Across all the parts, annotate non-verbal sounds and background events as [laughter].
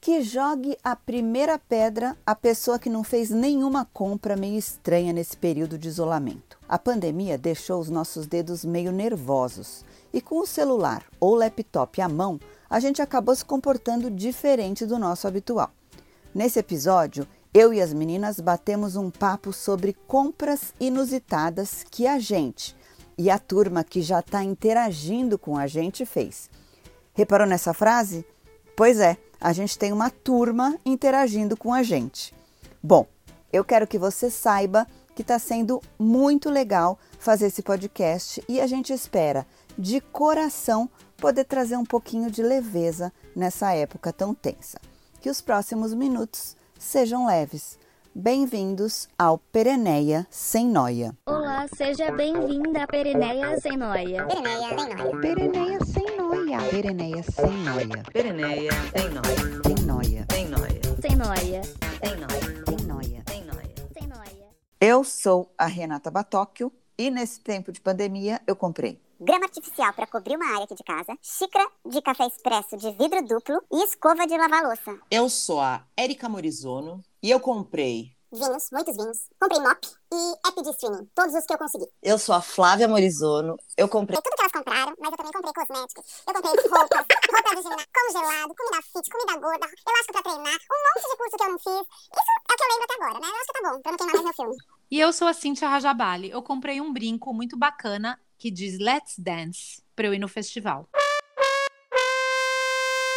Que jogue a primeira pedra a pessoa que não fez nenhuma compra meio estranha nesse período de isolamento. A pandemia deixou os nossos dedos meio nervosos e com o celular ou laptop à mão, a gente acabou se comportando diferente do nosso habitual. Nesse episódio, eu e as meninas batemos um papo sobre compras inusitadas que a gente e a turma que já está interagindo com a gente fez. Reparou nessa frase? Pois é, a gente tem uma turma interagindo com a gente. Bom, eu quero que você saiba que está sendo muito legal fazer esse podcast e a gente espera de coração poder trazer um pouquinho de leveza nessa época tão tensa. Que os próximos minutos sejam leves. Bem-vindos ao Pereneia Sem Noia. Olá, seja bem-vinda a Pereneia Sem Noia. Pereneia Sem Noia. Pereneia Sem Noia. Pereneia, sem nóia, Sem Noia. sem nóia, Sem Noia. sem nóia, Sem Noia. sem nóia. Sem Noia. Eu sou a Renata Batóquio e nesse tempo de pandemia eu comprei grama artificial para cobrir uma área aqui de casa, xícara de café expresso de vidro duplo e escova de lavar louça. Eu sou a Erika Morizono e eu comprei. Vinhos, muitos vinhos. Comprei mop e app de streaming, todos os que eu consegui. Eu sou a Flávia Morizono. Eu comprei. Tudo que elas compraram, mas eu também comprei cosméticos. Eu comprei roupas, roupa de ginástica, congelado, comida fit, comida gorda, elástico pra treinar, um monte de curso que eu não fiz. Isso é o que eu lembro até agora, né? Eu acho que tá bom, pra não queimar mais meu filme. E eu sou a Cintia Rajabali. Eu comprei um brinco muito bacana que diz Let's Dance para eu ir no festival.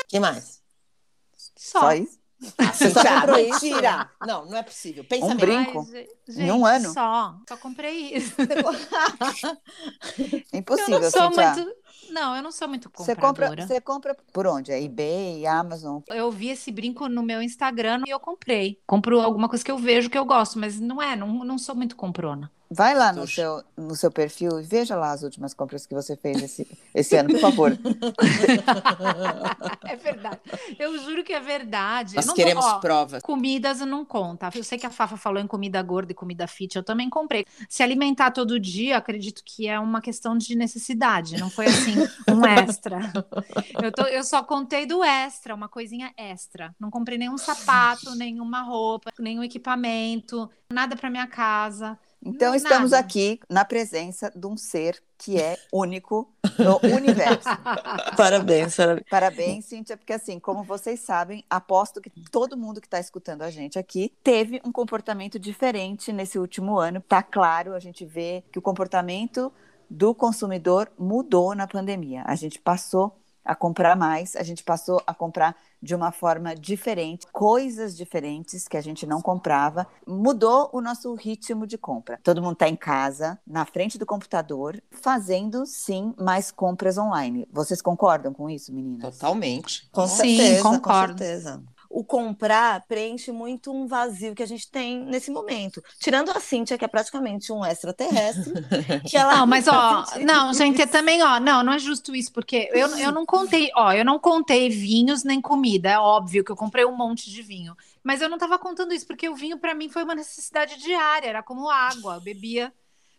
que mais? Só. só isso. Você só Ah, comprou mentira. isso? Mentira! Não, não é possível. Pensa Um brinco? Ai, ge- Em um ano? Só. Só comprei isso. [laughs] É eu impossível, não sou Cintia. muito. Não, eu não sou muito Você compradora. compra, você compra por onde? É eBay, Amazon? Eu vi esse brinco no meu Instagram e eu comprei. Compro alguma coisa que eu vejo que eu gosto, mas não é, não, não sou muito comprona. Vai lá no seu, no seu perfil e veja lá as últimas compras que você fez esse, esse ano, por favor. [laughs] É verdade. Eu juro que é verdade. Nós não queremos ó, provas. Comidas não conta. Eu sei que a Fafa falou em comida gorda e comida fit, eu também comprei. Se alimentar todo dia, acredito que é uma questão de necessidade, não foi assim um [laughs] extra. Eu, tô- eu só contei do extra, uma coisinha extra. Não comprei nenhum sapato, nenhuma roupa, nenhum equipamento, nada para minha casa. Então, Não, estamos nada. aqui na presença de um ser que é único no [laughs] universo. Parabéns, parabéns. Parabéns, Cíntia, porque assim, como vocês sabem, aposto que todo mundo que está escutando a gente aqui teve um comportamento diferente nesse último ano. Tá claro, a gente vê que o comportamento do consumidor mudou na pandemia. A gente passou a comprar mais, a gente passou a comprar de uma forma diferente, coisas diferentes que a gente não comprava. Mudou o nosso ritmo de compra. Todo mundo está em casa, na frente do computador, fazendo sim mais compras online. Vocês concordam com isso, meninas? Totalmente. Com Sim, certeza, concordo. com certeza. O comprar preenche muito um vazio que a gente tem nesse momento. Tirando a Cíntia, que é praticamente um extraterrestre, [laughs] que ela Não, mas ó, não, gente, isso. também, ó, não, não é justo isso, porque eu, eu não contei, ó, eu não contei vinhos nem comida, é óbvio que eu comprei um monte de vinho, mas eu não tava contando isso, porque o vinho pra mim foi uma necessidade diária, era como água, eu bebia,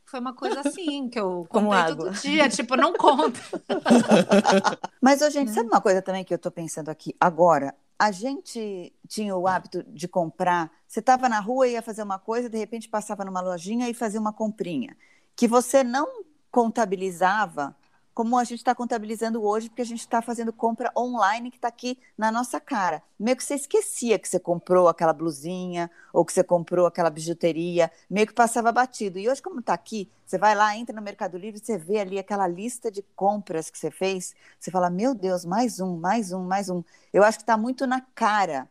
foi uma coisa assim, que eu [laughs] Como comprei água. todo dia, tipo, não conta. [laughs] Mas, ô, gente, sabe uma coisa também que eu tô pensando aqui agora? A gente tinha o hábito de comprar. Você estava na rua ia fazer uma coisa, de repente passava numa lojinha e fazia uma comprinha. Que você não contabilizava como a gente está contabilizando hoje, porque a gente está fazendo compra online que está aqui na nossa cara. Meio que você esquecia que você comprou aquela blusinha ou que você comprou aquela bijuteria, meio que passava batido. E hoje, como está aqui, você vai lá, entra no Mercado Livre, você vê ali aquela lista de compras que você fez, você fala, meu Deus, mais um, mais um, mais um. Eu acho que está muito na cara.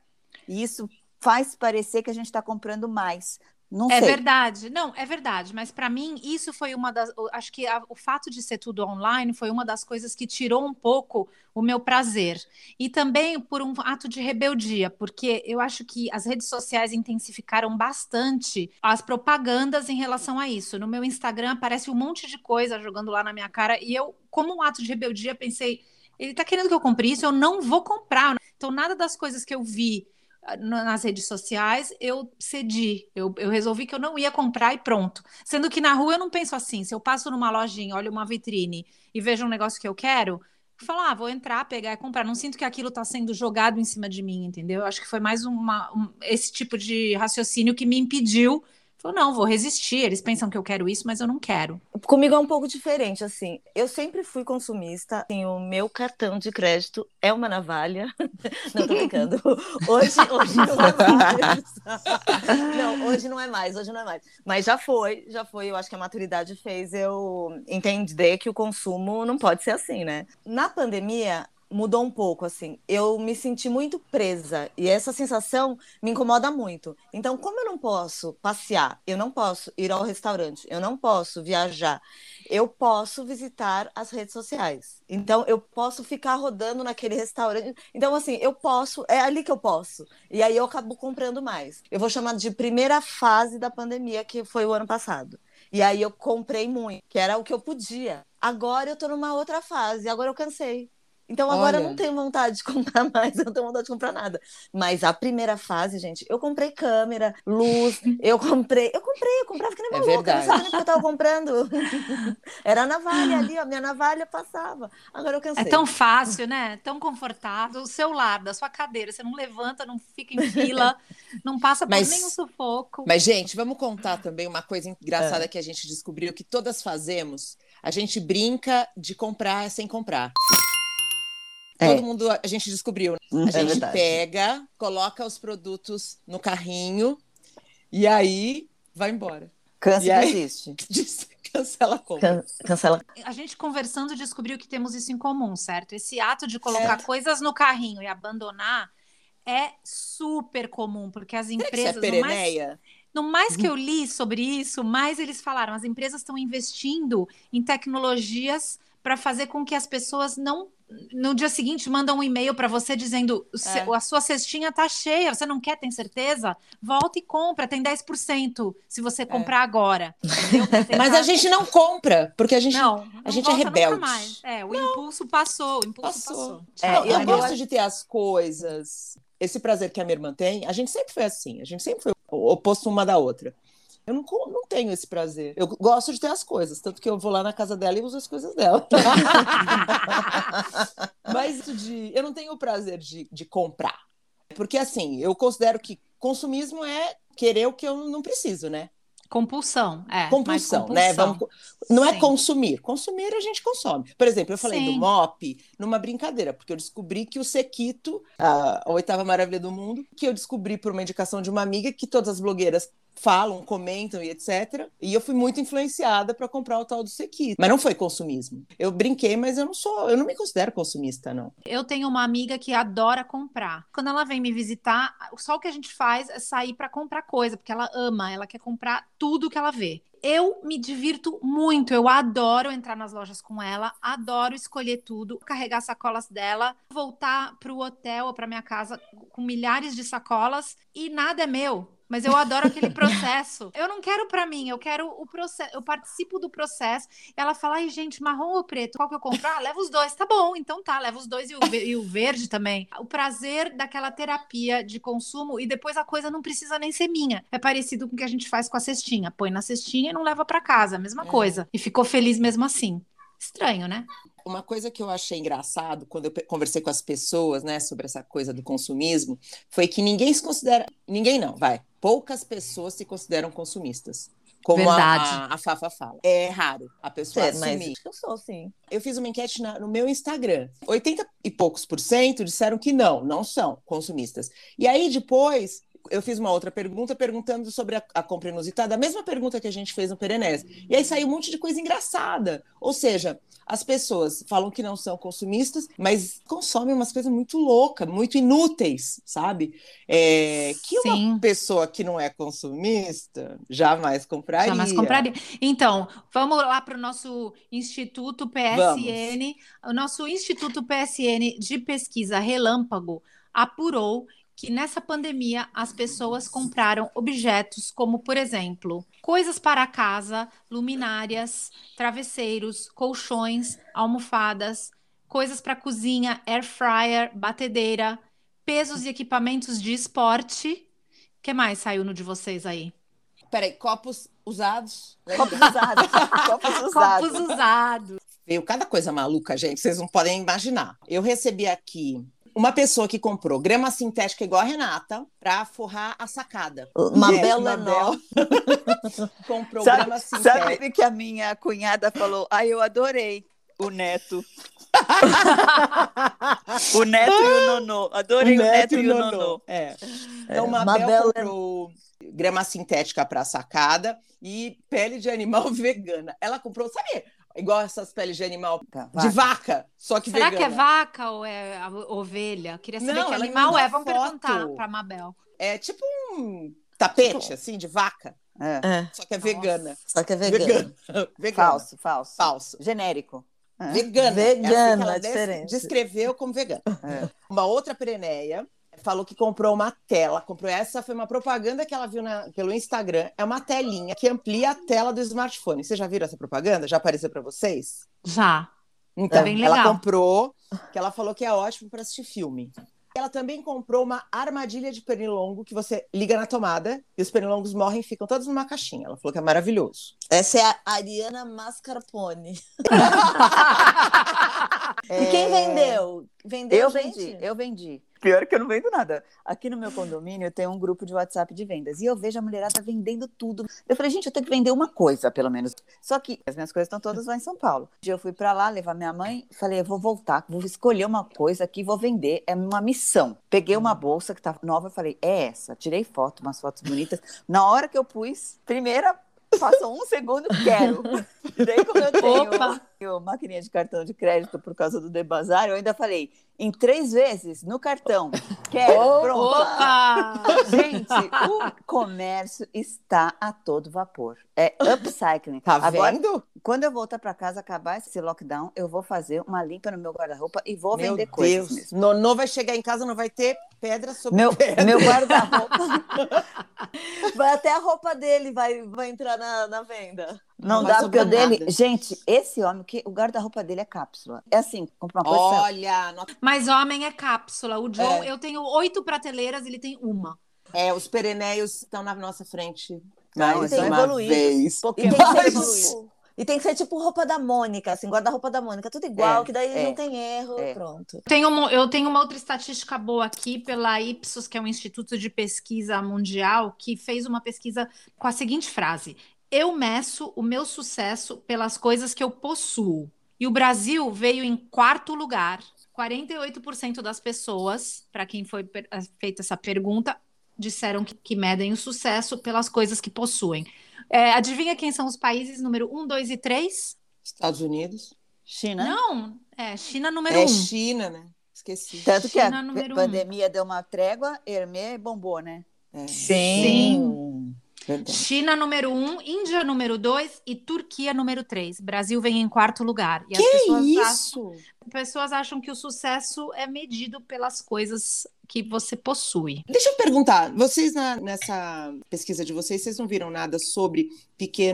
E isso faz parecer que a gente está comprando mais. Não É sei. verdade, não, é verdade, mas para mim isso foi uma das. Acho que a- o fato de ser tudo online foi uma das coisas que tirou um pouco o meu prazer. E também por um ato de rebeldia, porque eu acho que as redes sociais intensificaram bastante as propagandas em relação a isso. No meu Instagram aparece um monte de coisa jogando lá na minha cara, e eu, como um ato de rebeldia, pensei. Ele tá querendo que eu compre isso, eu não vou comprar. Então, nada das coisas que eu vi nas redes sociais, eu cedi. Eu, eu resolvi que eu não ia comprar e pronto. Sendo que na rua eu não penso assim. Se eu passo numa lojinha, olho uma vitrine e vejo um negócio que eu quero, falar, ah, vou entrar, pegar e comprar. Não sinto que aquilo está sendo jogado em cima de mim, entendeu? Eu acho que foi mais uma, um, esse tipo de raciocínio que me impediu Falou, não, vou resistir. Eles pensam que eu quero isso, mas eu não quero. Comigo é um pouco diferente, assim. Eu sempre fui consumista. Assim, o meu cartão de crédito é uma navalha. [laughs] Não, tô brincando. [laughs] Hoje, hoje não é mais. [laughs] Não, hoje não é mais, hoje não é mais. Mas já foi, já foi. Eu acho que a maturidade fez eu entender que o consumo não pode ser assim, né? Na pandemia, mudou um pouco, assim. Eu me senti muito presa e essa sensação me incomoda muito. Então, como eu não posso passear, eu não posso ir ao restaurante, eu não posso viajar, eu posso visitar as redes sociais. Então, eu posso ficar rodando naquele restaurante. Então, assim, eu posso, é ali que eu posso. E aí eu acabo comprando mais. Eu vou chamar de primeira fase da pandemia, que foi o ano passado. E aí eu comprei muito, que era o que eu podia. Agora eu tô numa outra fase, agora eu cansei. Então agora Olha. eu não tenho vontade de comprar [laughs] mais, eu não tenho vontade de comprar nada. Mas a primeira fase, gente, eu comprei câmera, luz, [laughs] eu comprei, eu comprei, eu comprava que nem uma é louca, verdade. não sabia nem o que eu tava comprando. [laughs] Era a navalha ali, a minha navalha passava. Agora eu cansei. É tão fácil, né? Tão confortável, o seu lado, da sua cadeira, você não levanta, não fica em fila, não passa por mas, nenhum sufoco. Mas gente, vamos contar também uma coisa engraçada é. que a gente descobriu que todas fazemos. A gente brinca de comprar sem comprar. É. Todo mundo a gente descobriu. Uhum. A é gente pega, coloca os produtos no carrinho e aí vai embora. Câncer aí, existe. [laughs] cancela a compra. Can cancela. A gente conversando descobriu que temos isso em comum, certo? Esse ato de colocar coisas no carrinho e abandonar é super comum, porque as empresas. Será que isso é mais, no mais que eu li sobre isso, mais eles falaram, as empresas estão investindo em tecnologias para fazer com que as pessoas não no dia seguinte mandam um e-mail para você dizendo é. a sua cestinha tá cheia, você não quer, tem certeza? Volta e compra, tem 10% se você é. comprar é. agora. [laughs] Mas a gente não compra, porque a gente, não, a gente é rebelde. É, o não. impulso passou, o impulso passou. passou. É, eu, eu gosto de ter as coisas, esse prazer que a minha irmã tem, a gente sempre foi assim, a gente sempre foi oposto uma da outra. Eu não, não tenho esse prazer. Eu gosto de ter as coisas, tanto que eu vou lá na casa dela e uso as coisas dela. [laughs] Mas de, eu não tenho o prazer de, de comprar. Porque, assim, eu considero que consumismo é querer o que eu não preciso, né? Compulsão, é. Compulsão, compulsão. né? Vamos, não é Sim. consumir. Consumir a gente consome. Por exemplo, eu falei Sim. do MOP numa brincadeira, porque eu descobri que o Sequito, a, a oitava maravilha do mundo, que eu descobri por uma indicação de uma amiga que todas as blogueiras falam, comentam e etc. E eu fui muito influenciada para comprar o tal do Sequito. Mas não foi consumismo. Eu brinquei, mas eu não sou, eu não me considero consumista, não. Eu tenho uma amiga que adora comprar. Quando ela vem me visitar, só o que a gente faz é sair para comprar coisa, porque ela ama, ela quer comprar tudo que ela vê. Eu me divirto muito, eu adoro entrar nas lojas com ela, adoro escolher tudo, carregar sacolas dela, voltar para o hotel ou para minha casa com milhares de sacolas e nada é meu mas eu adoro aquele processo. Eu não quero para mim, eu quero o processo, eu participo do processo. Ela fala, ai, gente, marrom ou preto? Qual que eu compro? Ah, leva os dois. Tá bom, então tá, leva os dois e o, e o verde também. O prazer daquela terapia de consumo e depois a coisa não precisa nem ser minha. É parecido com o que a gente faz com a cestinha. Põe na cestinha e não leva para casa, mesma é. coisa. E ficou feliz mesmo assim. Estranho, né? Uma coisa que eu achei engraçado quando eu conversei com as pessoas, né, sobre essa coisa do consumismo, foi que ninguém se considera, ninguém não, vai, poucas pessoas se consideram consumistas. Como a, a, a, Fafa fala. É raro a pessoa é, assumir. Mas eu sou, sim. Eu fiz uma enquete na, no meu Instagram. 80 e poucos por cento disseram que não, não são consumistas. E aí depois eu fiz uma outra pergunta perguntando sobre a, a, compra inusitada, a mesma pergunta que a gente fez no Perenés. E aí saiu um monte de coisa engraçada. Ou seja, as pessoas falam que não são consumistas, mas consomem umas coisas muito loucas, muito inúteis, sabe? É, que Sim. uma pessoa que não é consumista jamais compraria. Jamais compraria. Então, vamos lá para o nosso Instituto PSN. Vamos. O nosso Instituto PSN de Pesquisa Relâmpago apurou que nessa pandemia as pessoas compraram objetos como, por exemplo, coisas para casa, luminárias, travesseiros, colchões, almofadas, coisas para cozinha, air fryer, batedeira, pesos e equipamentos de esporte. O que mais saiu no de vocês aí? Peraí, copos usados. [laughs] Copos usados. [laughs] Copos usados. Copos usados. Veio cada coisa maluca, gente, vocês não podem imaginar. Eu recebi aqui uma pessoa que comprou grama sintética igual a Renata para forrar a sacada. Mabel Yes, Lenol. comprou grama Sabe, sintética. sabe que a minha cunhada falou? Ai, eu adorei o neto. [laughs] o neto e o nonô. Adorei o neto, e o nonô. É. Então, Mabel, Mabel comprou grama sintética para sacada e pele de animal [laughs] vegana. Ela comprou, sabe, igual essas peles de animal Tá, de vaca, só que Será vegana. que é vaca ou é ovelha? Queria saber Não, que animal é. Vamos foto. perguntar para Mabel. É tipo um tapete, assim, de vaca, É. É, só que é Nossa. vegana. só que é vegano. [laughs] Vegana. Falso, falso. Falso. Genérico. É. Vegana. Vegana, é assim é diferente. Descreveu como vegana. [laughs] É. Uma outra pereneia falou que comprou uma tela. Comprou essa, foi uma propaganda que ela viu na- pelo Instagram. É uma telinha que amplia a tela do smartphone. Vocês já viram essa propaganda? Já apareceu para vocês? Já. Então, bem ela comprou, que ela falou que é ótimo para assistir filme. Ela também comprou uma armadilha de pernilongo que você liga na tomada e os pernilongos morrem e ficam todos numa caixinha. Ela falou que é maravilhoso. Essa é a Ariana Mascarpone. É, [laughs] E quem vendeu? Vendeu Eu gente? vendi, eu vendi. Pior que eu não vendo nada. Aqui no meu condomínio tem um grupo de WhatsApp de vendas e eu vejo a mulherada vendendo tudo. Eu falei, gente, eu tenho que vender uma coisa, pelo menos. Só que as minhas coisas estão todas lá em São Paulo. Um dia eu fui pra lá levar minha mãe, falei, eu vou voltar, vou escolher uma coisa aqui, vou vender. É uma missão. Peguei uma bolsa que tá nova, eu falei, é essa. Tirei foto, umas fotos bonitas. Na hora que eu pus, primeira Passou um segundo, quero. [laughs] Daí, como eu tenho, Opa! maquininha de cartão de crédito por causa do Debazar, eu ainda falei, em três vezes no cartão. Quero, Opa! pronto. Opa! Gente, o comércio está a todo vapor. É upcycling. Tá Agora, vendo? quando eu voltar para casa, acabar esse lockdown, eu vou fazer uma limpa no meu guarda-roupa e vou Meu vender coisas Deus. mesmo. Nonô vai chegar em casa, não vai ter pedra sobre Meu, pedra. meu guarda-roupa [laughs] Vai até a roupa dele vai, vai entrar na, na venda. não vai dá, porque o dele. nada. Gente, esse homem, que o guarda-roupa dele é cápsula. É assim, compra uma coisa. Olha, Mas homem é cápsula. O John, É. eu tenho oito prateleiras, ele tem uma. é, os pereneios estão na nossa frente. Não, mais são uma evoluídos. vez. Pokémon tem, tipo, e tem que ser tipo roupa da Mônica, assim, guarda-roupa da Mônica, tudo igual, É, que daí é, não tem erro, é. pronto. Tenho uma- eu tenho uma outra estatística boa aqui pela Ipsos, que é um instituto de pesquisa mundial, que fez uma pesquisa com a seguinte frase: Eu meço o meu sucesso pelas coisas que eu possuo. E o Brasil veio em quarto lugar. 48% das pessoas, para quem foi feita essa pergunta, disseram que, que medem o sucesso pelas coisas que possuem. É, adivinha quem são os países número 1, 2 e 3? Estados Unidos. China. Não, é China número É 1. China, né? Esqueci. Tanto que a China número um. pandemia deu uma trégua, Hermê bombou, né? É, Sim. verdade. China número 1, um, Índia número 2 e Turquia número 3. Brasil vem em quarto lugar. E as Que pessoas acham, isso? pessoas acham que o sucesso é medido pelas coisas que você possui. Deixa eu perguntar, vocês na- nessa pesquisa de vocês, vocês não viram nada sobre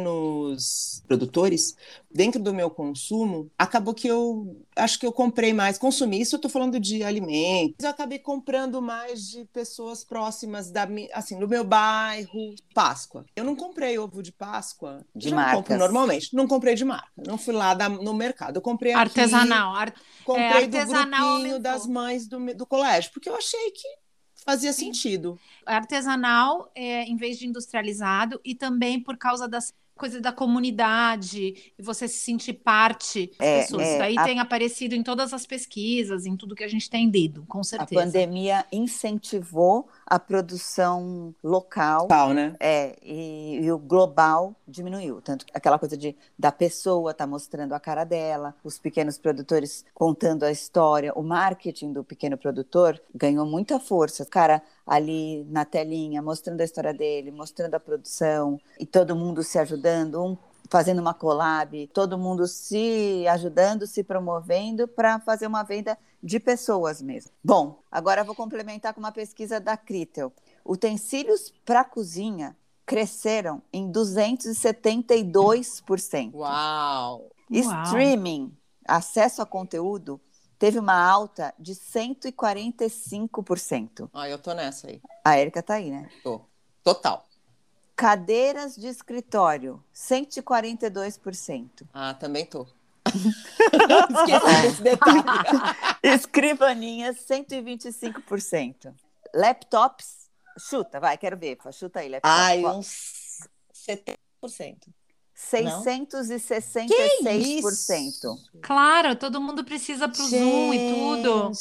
pequenos produtores? Dentro do meu consumo, acabou que eu acho que eu comprei mais. Consumi, isso eu tô falando de alimentos. Eu acabei comprando mais de pessoas próximas da assim, do meu bairro. Páscoa. Eu não comprei ovo de Páscoa. De já marcas. compro normalmente. Não comprei de marca. Não fui lá da- no mercado. Eu comprei aqui. Artesanal. ar- Comprei É, do artesanal grupinho aumentou. das mães do, do colégio, porque eu achei que fazia sentido. artesanal é, em vez de industrializado e também por causa das coisas da comunidade e você se sentir parte das É, pessoas. é, Isso aí a- tem aparecido em todas as pesquisas, em tudo que a gente tem lido, com A certeza. pandemia incentivou a produção local. Tal, né? É, e, e o global diminuiu. Tanto que aquela coisa de da pessoa tá mostrando a cara dela, os pequenos produtores contando a história, o marketing do pequeno produtor ganhou muita força. O cara ali na telinha, mostrando a história dele, mostrando a produção, e todo mundo se ajudando, um fazendo uma collab, todo mundo se ajudando, se promovendo para fazer uma venda de pessoas mesmo. Bom, agora vou complementar com uma pesquisa da Critel. Utensílios para cozinha cresceram em 272%. Uau! Uau. Streaming, acesso a conteúdo, teve uma alta de 145%. Ah, eu tô nessa aí. A Erika tá aí, né? Tô. Total. Cadeiras de escritório, 142%. Ah, também tô. [laughs] Esqueci desse detalhe. Escrivaninhas, 125%. Laptops, chuta, vai, quero ver. Chuta aí, laptop. Ai, uns 70%. 666%. Claro, todo mundo precisa pro Zoom e tudo.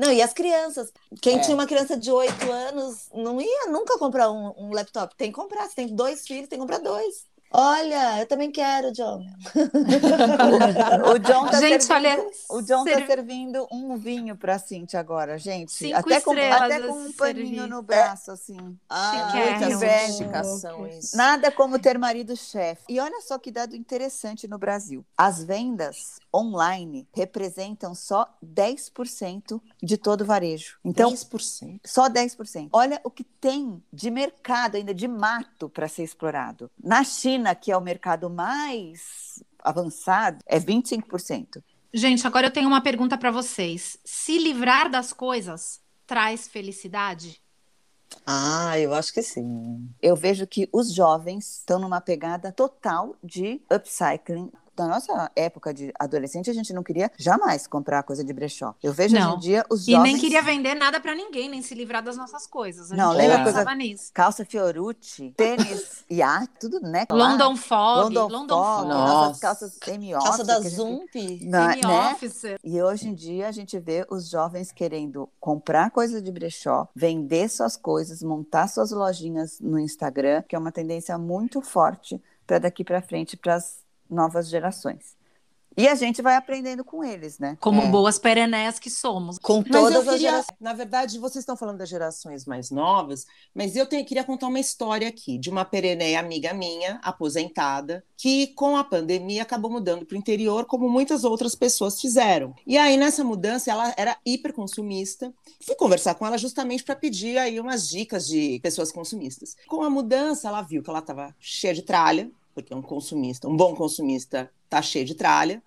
Não, e as crianças? Quem É. tinha uma criança de 8 anos não ia nunca comprar um, um laptop. Tem que comprar. Se tem dois filhos, tem que comprar dois. Olha, eu também quero, John. [laughs] O John tá Gente, servindo, olha, o John tá servi- servindo um vinho pra Cintia agora, gente. Cinco até com, até com um paninho no braço, assim. Ah, muita isso. Nada como ter marido chefe. E olha só que dado interessante no Brasil. As vendas online representam só 10% de todo o varejo. Então, 10%. só 10%. Olha o que tem de mercado ainda, de mato para ser explorado. Na China, que é o mercado mais avançado, é 25%. Gente, agora eu tenho uma pergunta para vocês. Se livrar das coisas traz felicidade? Ah, eu acho que sim. Eu vejo que os jovens estão numa pegada total de upcycling. Na nossa época de adolescente, a gente não queria jamais comprar coisa de brechó. Eu vejo Não. hoje em dia os E jovens... nem queria vender nada para ninguém, nem se livrar das nossas coisas. A Não, gente lembra já coisa- pensava nisso. Calça Fiorucci, tênis, iate, tudo, né? London Fog, London, London, Fog, Fog, Nossa. nossas calças semi-office. Calça da a gente- Zump. Na- né? semi-officer. E hoje em dia a gente vê os jovens querendo comprar coisa de brechó, vender suas coisas, montar suas lojinhas no Instagram, que é uma tendência muito forte para daqui para frente para as novas gerações. E a gente vai aprendendo com eles, né? Como É. boas pereneias que somos. Com Mas todas eu as queria, gerações. na verdade, vocês estão falando das gerações mais novas, mas eu tenho- queria contar uma história aqui de uma pereneia amiga minha, aposentada, que com a pandemia acabou mudando para o interior, como muitas outras pessoas fizeram. E aí, nessa mudança, ela era hiperconsumista. Fui conversar com ela justamente para pedir aí umas dicas de pessoas consumistas. Com a mudança, ela viu que ela estava cheia de tralha, porque um consumista, um bom consumista, tá cheio de tralha.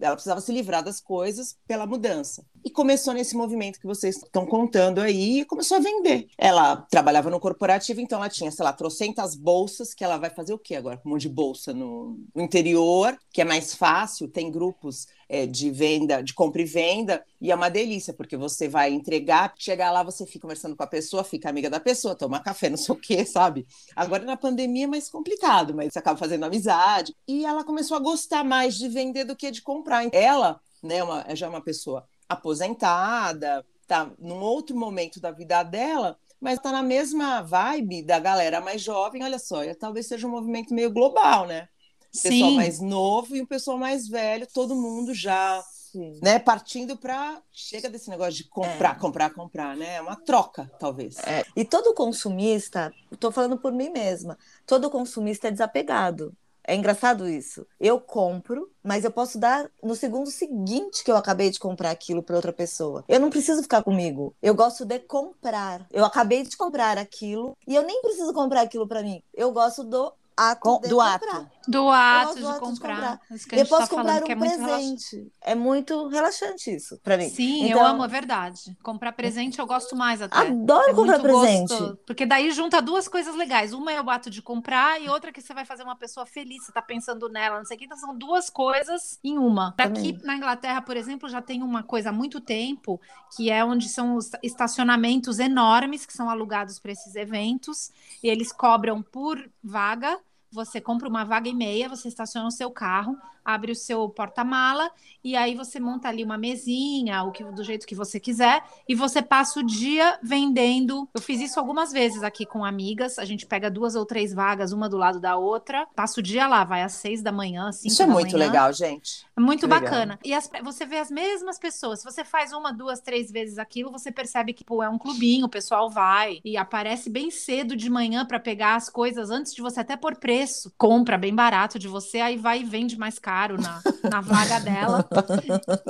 Ela precisava se livrar das coisas pela mudança. E começou nesse movimento que vocês estão contando aí e começou a vender. Ela trabalhava no corporativo, então ela tinha, sei lá, trocentas bolsas, que ela vai fazer o quê agora? Um monte de bolsa no, no interior, que é mais fácil, tem grupos é, de venda, de compra e venda, e é uma delícia, porque você vai entregar, chegar lá, você fica conversando com a pessoa, fica amiga da pessoa, toma café, não sei o quê, sabe? Agora na pandemia é mais complicado, mas você acaba fazendo amizade. E ela começou a gostar mais de vender do que de comprar. Ela, né, uma, já é uma pessoa aposentada, tá num outro momento da vida dela, mas tá na mesma vibe da galera mais jovem. Olha só, talvez seja um movimento meio global, né? O pessoal Sim. mais novo e o pessoal mais velho, todo mundo já, Sim. né, partindo para chega desse negócio de comprar, comprar, comprar, né? É uma troca, talvez. É, E todo consumista, estou falando por mim mesma, todo consumista é desapegado. É engraçado isso. Eu compro, mas eu posso dar no segundo seguinte que eu acabei de comprar aquilo para outra pessoa. Eu não preciso ficar comigo. Eu gosto de comprar. Eu acabei de comprar aquilo e eu nem preciso comprar aquilo para mim. Eu gosto do ato Com- de do comprar. ato. Do ato de do ato de comprar. comprar. Isso que a gente Depois tá comprar falando, um que é muito relaxante. presente. É muito relaxante isso para mim. Sim, eu Então- amo, é verdade. Comprar presente eu gosto mais até. Adoro É comprar presente. gostoso, porque daí junta duas coisas legais. Uma é o ato de comprar e outra que você vai fazer uma pessoa feliz, você tá pensando nela, não sei o que. Então são duas coisas em uma. Aqui Também. na Inglaterra, por exemplo, já tem uma coisa há muito tempo, que é onde são os estacionamentos enormes que são alugados para esses eventos, e eles cobram por vaga. Você compra uma vaga e meia, você estaciona o seu carro, abre o seu porta-mala e aí você monta ali uma mesinha, o que, do jeito que você quiser, e você passa o dia vendendo. Eu fiz isso algumas vezes aqui com amigas. A gente pega duas ou três vagas, uma do lado da outra, passa o dia lá, vai às seis da manhã, cinco Isso é muito manhã. legal, gente. É muito Que legal. bacana. E as- você vê as mesmas pessoas. Se você faz uma, duas, três vezes aquilo, você percebe que pô, é um clubinho, o pessoal vai e aparece bem cedo de manhã para pegar as coisas antes de você até pôr preço. Compra bem barato de você, aí vai e vende mais caro na, na vaga [laughs] dela.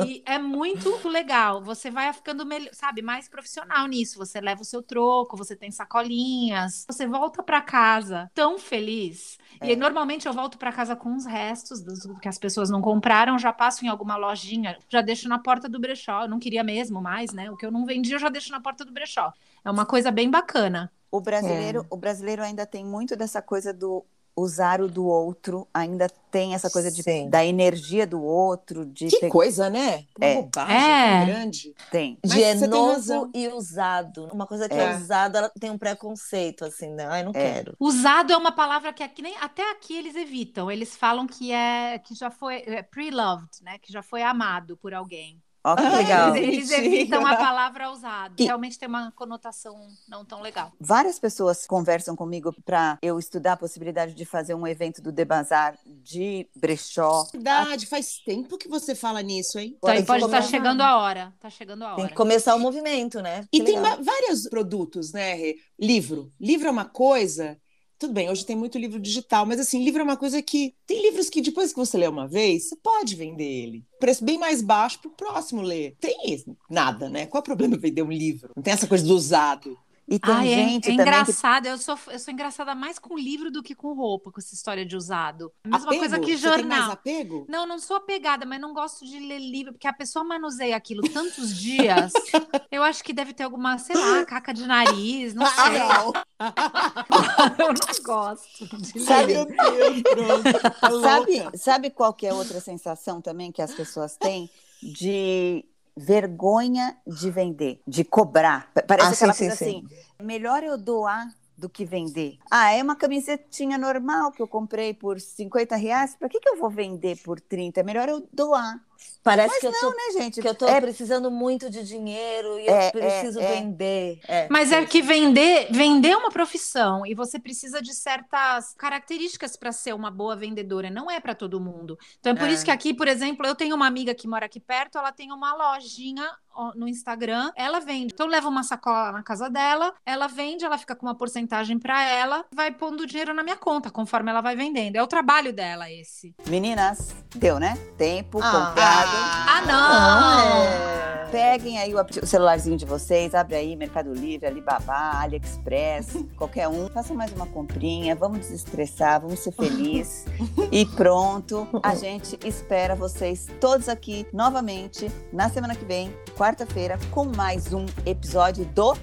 E é muito legal. Você vai ficando, melhor, sabe, mais profissional nisso. Você leva o seu troco, você tem sacolinhas, você volta para casa tão feliz. E aí, normalmente eu volto para casa com os restos dos que as pessoas não compraram, já passo em alguma lojinha, já deixo na porta do brechó. Eu não queria mesmo mais, né? O que eu não vendi, eu já deixo na porta do brechó. É uma coisa bem bacana. O brasileiro, o brasileiro ainda tem muito dessa coisa do usar o do outro, ainda tem essa coisa de, Sim. da energia do outro, de Que pe- coisa, né? Uma É. bobagem É. grande. tem. Mas De é novo e usado. Uma coisa que é, É. usada, ela tem um preconceito, assim, né? Ai, não É. quero. Usado é uma palavra que aqui nem até aqui eles evitam. Eles falam que é que já foi é, pre-loved, né? Que já foi amado por alguém. Ó, que Ah, legal. Eles, eles evitam a palavra usado. E- Realmente tem uma conotação não tão legal. Várias pessoas conversam comigo para eu estudar a possibilidade de fazer um evento do The Bazar de brechó. Verdade, faz tempo que você fala nisso, hein? Então Tem pode estar começar. chegando a hora. Tá chegando a Tem hora. que começar o movimento, né? E Que tem legal. va- vários produtos, né, Rê? Livro. Livro é uma coisa. Tudo bem, hoje tem muito livro digital, mas assim, livro é uma coisa que. Tem livros que depois que você lê uma vez, você pode vender ele. Preço bem mais baixo para o próximo ler. Tem isso. Nada, né? Qual é o problema em vender um livro? Não tem essa coisa do usado. E tem Ai, é- gente é, também que engraçado. Eu sou, eu sou engraçada mais com livro do que com roupa, com essa história de usado. A mesma apego? coisa que Você tem mais jornal. apego? Não, não sou apegada, mas não gosto de ler livro, porque a pessoa manuseia aquilo tantos dias. [laughs] eu acho que deve ter alguma, sei lá, caca de nariz, não sei. não. [laughs] eu não gosto de Sabe- ler. Meu Deus, pronto. Tá Sabe, sabe qual que é outra sensação também que as pessoas têm? De vergonha de vender, de cobrar. Pa- Parece Ah, aquela sim, coisa sim, assim, melhor eu doar do que vender. Ah, é uma camisetinha normal que eu comprei por 50 reais, para que, que eu vou vender por 30? É melhor eu doar. Parece que eu tô, Né, gente? que eu tô É- precisando muito de dinheiro e É, eu preciso é, é. vender. É, Mas é que vender, vender é uma profissão e você precisa de certas características para ser uma boa vendedora. Não é para todo mundo. Então é por É. isso que aqui, por exemplo, eu tenho uma amiga que mora aqui perto, ela tem uma lojinha no Instagram, ela vende. Então leva uma sacola na casa dela, ela vende, ela fica com uma porcentagem para ela, vai pondo dinheiro na minha conta conforme ela vai vendendo. É o trabalho dela esse. Meninas, deu, né? Tempo, Ah. comprado. Ah, Não, não. é. Peguem aí o, celularzinho de vocês, abre aí Mercado Livre, Alibaba, AliExpress, [laughs] qualquer um. Façam mais uma comprinha, vamos desestressar, vamos ser felizes. [laughs] e pronto, a gente espera vocês todos aqui novamente na semana que vem, quarta-feira, com mais um episódio do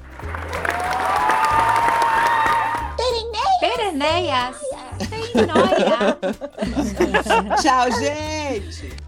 Pereneias. Tem noia. [laughs] Tchau, gente!